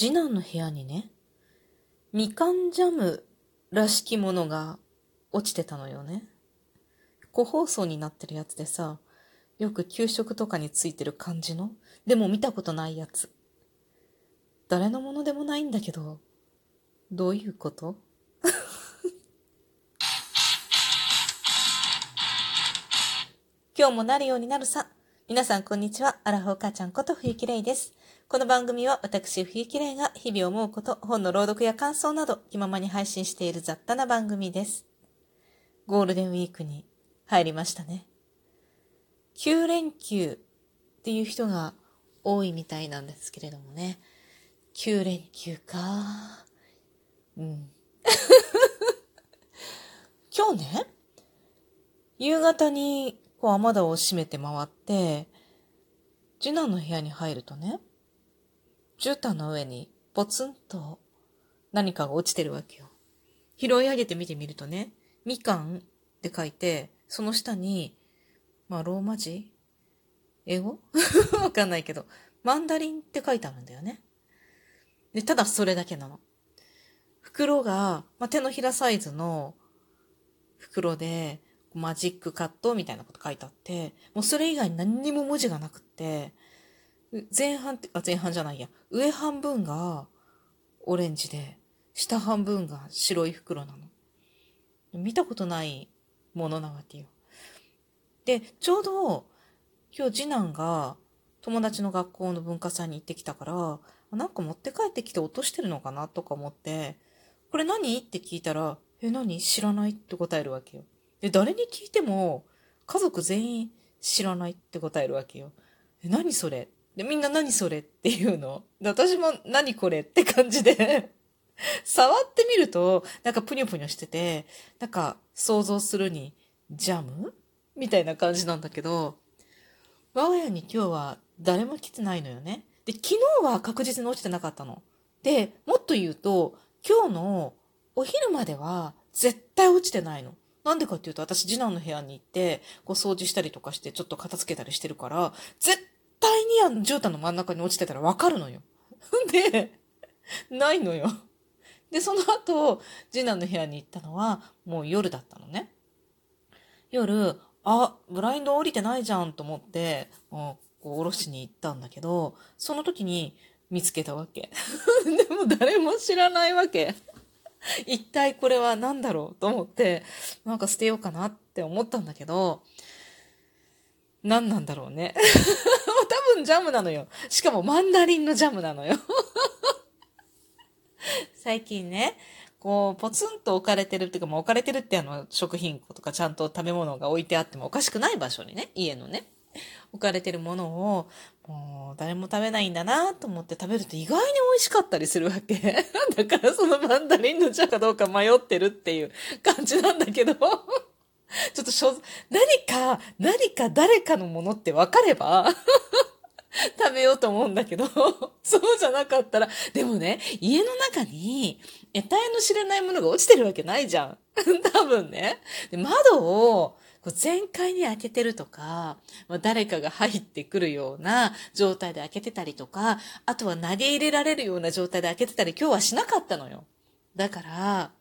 次男の部屋にね、みかんジャムらしきものが落ちてたのよね。個包装になってるやつでさ、よく給食とかについてる感じの、でも見たことないやつ。誰のものでもないんだけど、どういうこと？今日もなるようになるさ。皆さんこんにちは。アラフォー母ちゃんこと冬木玲です。この番組は私冬木玲が日々思うこと、本の朗読や感想など気ままに配信している雑多な番組です。ゴールデンウィークに入りましたね。9連休っていう人が多いみたいなんですけれどもね。9連休か。うん。今日ね、夕方にこう雨戸を閉めて回って、次男の部屋に入るとね、絨毯の上にポツンと何かが落ちてるわけよ。拾い上げて見てみるとね、みかんって書いて、その下に、まあ、ローマ字？英語？わかんないけど、マンダリンって書いてあるんだよね。で、ただそれだけなの。袋が、まあ、手のひらサイズの袋で、マジックカットみたいなこと書いてあって、もうそれ以外に何にも文字がなくって、前半って、あ、前半じゃないや。上半分がオレンジで、下半分が白い袋なの。見たことないものなわけよ。で、ちょうど今日次男が友達の学校の文化祭に行ってきたから、なんか持って帰ってきて落としてるのかなとか思って、これ何？って聞いたら、え、何？知らないって答えるわけよ。で、誰に聞いても、家族全員知らないって答えるわけよ。え、何それ？で、みんな何それっていうの？で、私も何これって感じで 触ってみると、なんかぷにょぷにょしてて、なんか想像するに、ジャム？みたいな感じなんだけど、我が家に今日は誰も来てないのよね。で、昨日は確実に落ちてなかったの。で、もっと言うと、今日のお昼までは絶対落ちてないの。なんでかっていうと、私次男の部屋に行って、こう掃除したりとかして、ちょっと片付けたりしてるから、絶対にあの絨毯の真ん中に落ちてたらわかるのよ。で、ないのよ。で、その後、次男の部屋に行ったのは、もう夜だったのね。夜、あ、ブラインド降りてないじゃんと思って、こう、下ろしに行ったんだけど、その時に見つけたわけ。でも誰も知らないわけ。一体これは何だろうと思って、なんか捨てようかなって思ったんだけど、何なんだろうね。ジャムなのよ。しかもマンダリンのジャムなのよ。最近ね、こう、ポツンと置かれてるっていうか、もう置かれてるってあの、食品とかちゃんと食べ物が置いてあってもおかしくない場所にね、家のね、置かれてるものを、もう誰も食べないんだなと思って食べると意外に美味しかったりするわけ。だからそのマンダリンの茶かどうか迷ってるっていう感じなんだけど、ちょっとしょ、何か、何か誰かのものって分かれば 食べようと思うんだけど、そうじゃなかったら、でもね、家の中に、得体の知れないものが落ちてるわけないじゃん。多分ね。で窓を、こう全開に開けてるとか、まあ、誰かが入ってくるような状態で開けてたりとか、あとは投げ入れられるような状態で開けてたり今日はしなかったのよ。だから、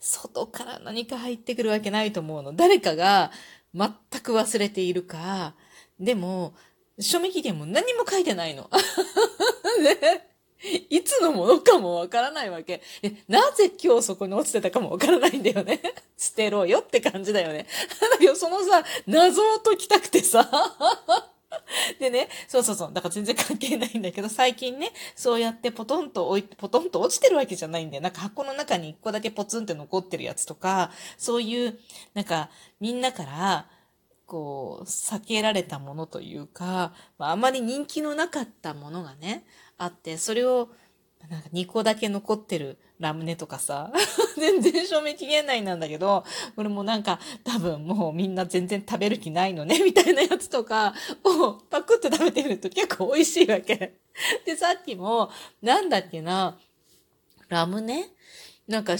外から何か入ってくるわけないと思うの。誰かが全く忘れているか、でも、賞味期限も何も書いてないの。ね、いつのものかもわからないわけ。なぜ今日そこに落ちてたかもわからないんだよね。捨てろよって感じだよね。だけどそのさ、謎を解きたくてさ。でね、そうそうそう。だから全然関係ないんだけど、最近ね、そうやってポトンと置い、ポトンと落ちてるわけじゃないんだよ。なんか箱の中に一個だけポツンって残ってるやつとか、そういう、なんか、みんなから、こう、避けられたものというか、まあ、あまり人気のなかったものがね、あって、それを、なんか2個だけ残ってるラムネとかさ、全然賞味期限内なんだけど、これもなんか多分もうみんな全然食べる気ないのね、みたいなやつとかをパクって食べてみると結構美味しいわけ。で、さっきも、なんだっけな、ラムネ？なんか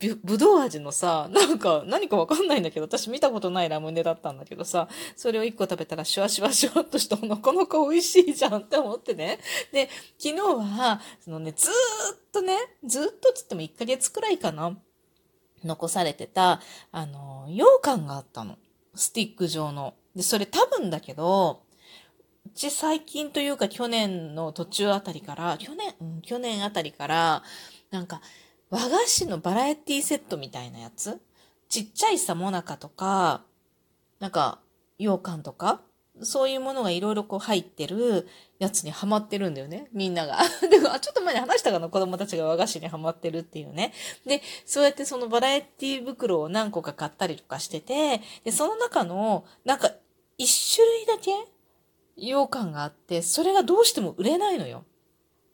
ぶどう味のさ、なんか、何かわかんないんだけど、私見たことないラムネだったんだけどさ、それを一個食べたらシュワシュワシュワっとしたなかなか美味しいじゃんって思ってね。で、昨日は、そのね、ずーっとね、ずーっとつっても1ヶ月くらいかな、残されてた、あの、羊羹があったの。スティック状の。で、それ多分だけど、うち最近というか去年の途中あたりから、去年、うん、去年あたりから、なんか、和菓子のバラエティセットみたいなやつ？ちっちゃいさもなかとか、なんか、羊羹とか、そういうものがいろいろこう入ってるやつにハマってるんだよね。みんなが。でも、ちょっと前に話したかな子供たちが和菓子にハマってるっていうね。で、そうやってそのバラエティ袋を何個か買ったりとかしてて、で、その中の、なんか、一種類だけ羊羹があって、それがどうしても売れないのよ。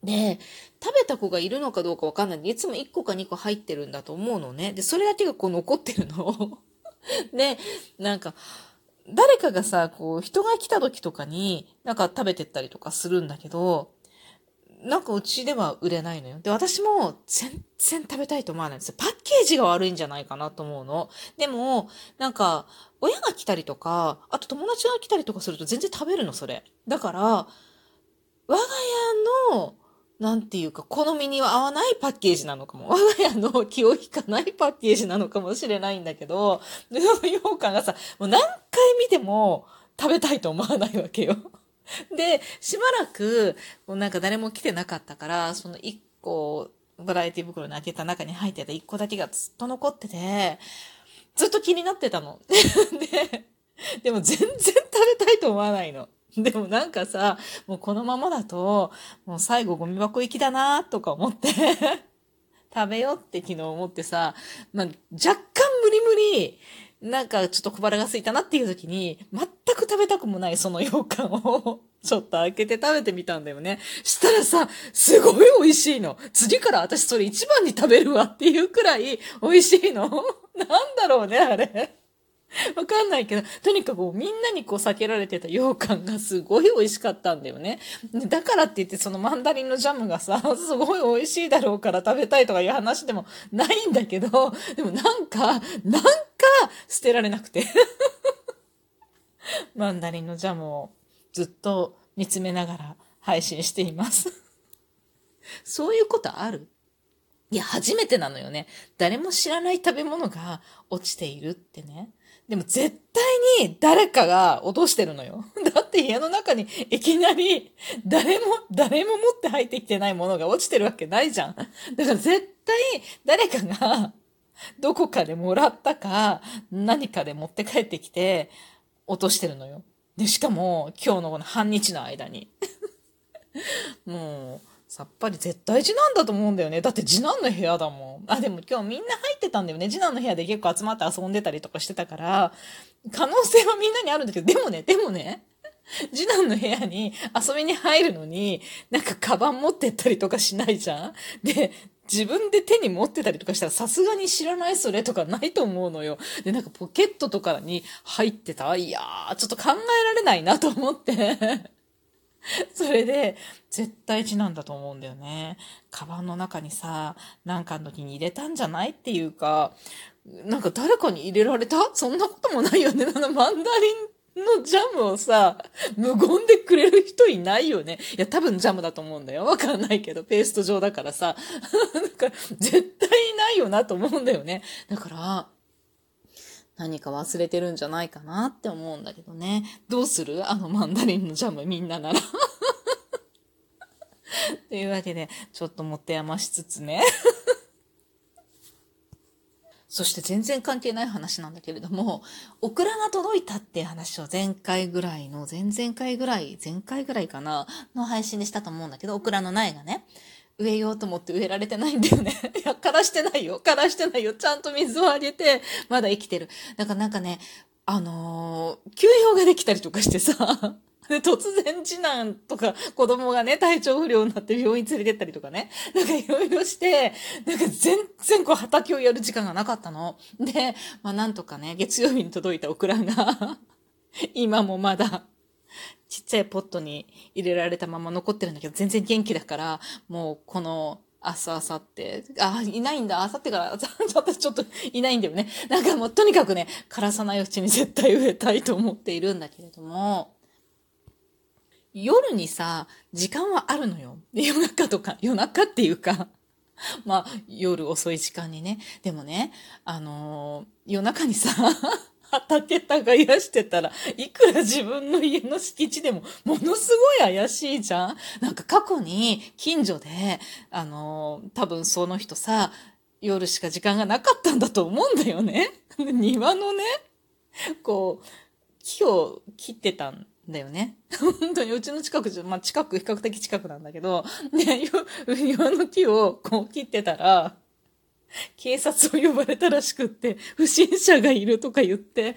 で、食べた子がいるのかどうかわかんないんで、いつも1個か2個入ってるんだと思うのね。で、それだけがこう残ってるの。で、なんか、誰かがさ、こう、人が来た時とかに、なんか食べてったりとかするんだけど、なんかうちでは売れないのよ。で、私も全然食べたいと思わないんですよ。パッケージが悪いんじゃないかなと思うの。でも、なんか、親が来たりとか、あと友達が来たりとかすると全然食べるの、それ。だから、我が家のなんていうか、好みには合わないパッケージなのかも。我が家の気を引かないパッケージなのかもしれないんだけど、で、その羊羹がさ、もう何回見ても食べたいと思わないわけよ。で、しばらく、もうなんか誰も来てなかったから、その一個、バラエティ袋に開けた中に入ってた一個だけがずっと残ってて、ずっと気になってたの。で、でも全然食べたいと思わないの。でもなんかさ、もうこのままだと、もう最後ゴミ箱行きだなとか思って 食べようって昨日思ってさ、まあ、若干無理無理、なんかちょっと小腹が空いたなっていう時に、全く食べたくもないその羊羹を ちょっと開けて食べてみたんだよね。したらさ、すごい美味しいの。次から私それ一番に食べるわっていうくらい美味しいの。なんだろうね、あれ。わかんないけど、とにかくみんなにこう避けられてた羊羹がすごい美味しかったんだよね。だからって言ってそのマンダリンのジャムがさ、すごい美味しいだろうから食べたいとかいう話でもないんだけど、でもなんか、なんか捨てられなくて。マンダリンのジャムをずっと見つめながら配信しています。そういうことある？いや、初めてなのよね。誰も知らない食べ物が落ちているってね。でも絶対に誰かが落としてるのよ。だって部屋の中にいきなり誰も、誰も持って入ってきてないものが落ちてるわけないじゃん。だから絶対誰かがどこかでもらったか何かで持って帰ってきて落としてるのよ。で、しかも今日のこの半日の間に。もう、さっぱり絶対次男だと思うんだよね。だって次男の部屋だもん。あ、でも今日みんな入ってたんだよね。次男の部屋で結構集まって遊んでたりとかしてたから、可能性はみんなにあるんだけど、でもね、でもね、次男の部屋に遊びに入るのに、なんかカバン持ってったりとかしないじゃんで、自分で手に持ってたりとかしたらさすがに知らないそれとかないと思うのよ。で、なんかポケットとかに入ってたいやー、ちょっと考えられないなと思って それで、絶対字なんだと思うんだよね。カバンの中にさ、なんかの時に入れたんじゃないっていうか、なんか誰かに入れられた？そんなこともないよね。あのマンダリンのジャムをさ、無言でくれる人いないよね。いや、多分ジャムだと思うんだよ。わかんないけど、ペースト状だからさ。だか、絶対いないよなと思うんだよね。だから、何か忘れてるんじゃないかなって思うんだけどね。どうする？あのマンダリンのジャムみんななら。というわけで、ちょっと持って余しつつね。そして全然関係ない話なんだけれども、オクラが届いたっていう話を前回ぐらいの、前々回ぐらい、前回ぐらいかな、の配信でしたと思うんだけど、オクラの苗がね、植えようと思って植えられてないんだよね。いや、枯らしてないよ。枯らしてないよ。ちゃんと水をあげて、まだ生きてる。だからなんかね、あのー、休養ができたりとかしてさ、で、突然次男とか子供がね、体調不良になって病院連れてったりとかね。なんかいろいろして、なんか全然こう畑をやる時間がなかったの。で、まあなんとかね、月曜日に届いたオクラが 今もまだ ちっちゃいポットに入れられたまま残ってるんだけど、全然元気だから、もうこの明日、明後日。あ、いないんだ。明後日から、私ちょっといないんだよね。なんかもうとにかくね、枯らさないうちに絶対植えたいと思っているんだけれども、夜にさ、時間はあるのよ。夜中とか、夜中っていうか、まあ、夜遅い時間にね。でもね、あのー、夜中にさ、畑耕してたらいくら自分の家の敷地でもものすごい怪しいじゃん？なんか過去に近所で、あの、多分その人さ、夜しか時間がなかったんだと思うんだよね。庭のね、こう、木を切ってたんだよね。本当にうちの近くじゃ、まあ近く、比較的近くなんだけど、で、庭の木をこう切ってたら、警察を呼ばれたらしくって、不審者がいるとか言って、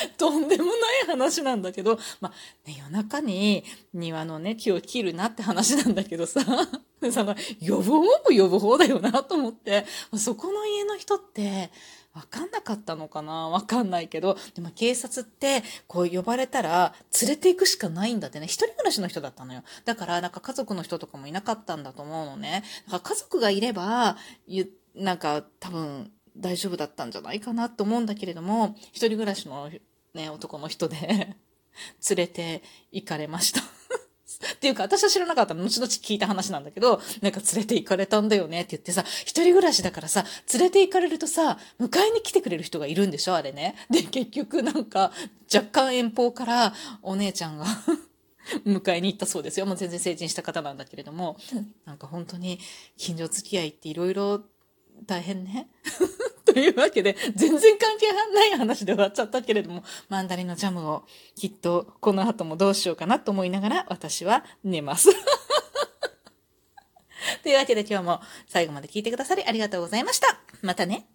とんでもない話なんだけど、まあ、ね、夜中に庭のね、木を切るなって話なんだけどさ、その、呼ぶ方も呼ぶ方だよなと思って、そこの家の人って、わかんなかったのかな？わかんないけど、でも警察って、こう呼ばれたら、連れて行くしかないんだってね。一人暮らしの人だったのよ。だから、なんか家族の人とかもいなかったんだと思うのね。だから家族がいれば、なんか多分大丈夫だったんじゃないかなと思うんだけれども、一人暮らしのね、男の人で 連れて行かれましたっていうか、私は知らなかったの。後々聞いた話なんだけど、なんか連れて行かれたんだよねって言ってさ、一人暮らしだからさ、連れて行かれるとさ、迎えに来てくれる人がいるんでしょ？あれね。で、結局なんか、若干遠方からお姉ちゃんが 迎えに行ったそうですよ。もう全然成人した方なんだけれども、なんか本当に近所付き合いっていろいろ大変ね。というわけで、全然関係ない話で終わっちゃったけれども、マンダリンのジャムをきっとこの後もどうしようかなと思いながら私は寝ます。というわけで今日も最後まで聞いてくださりありがとうございました。またね。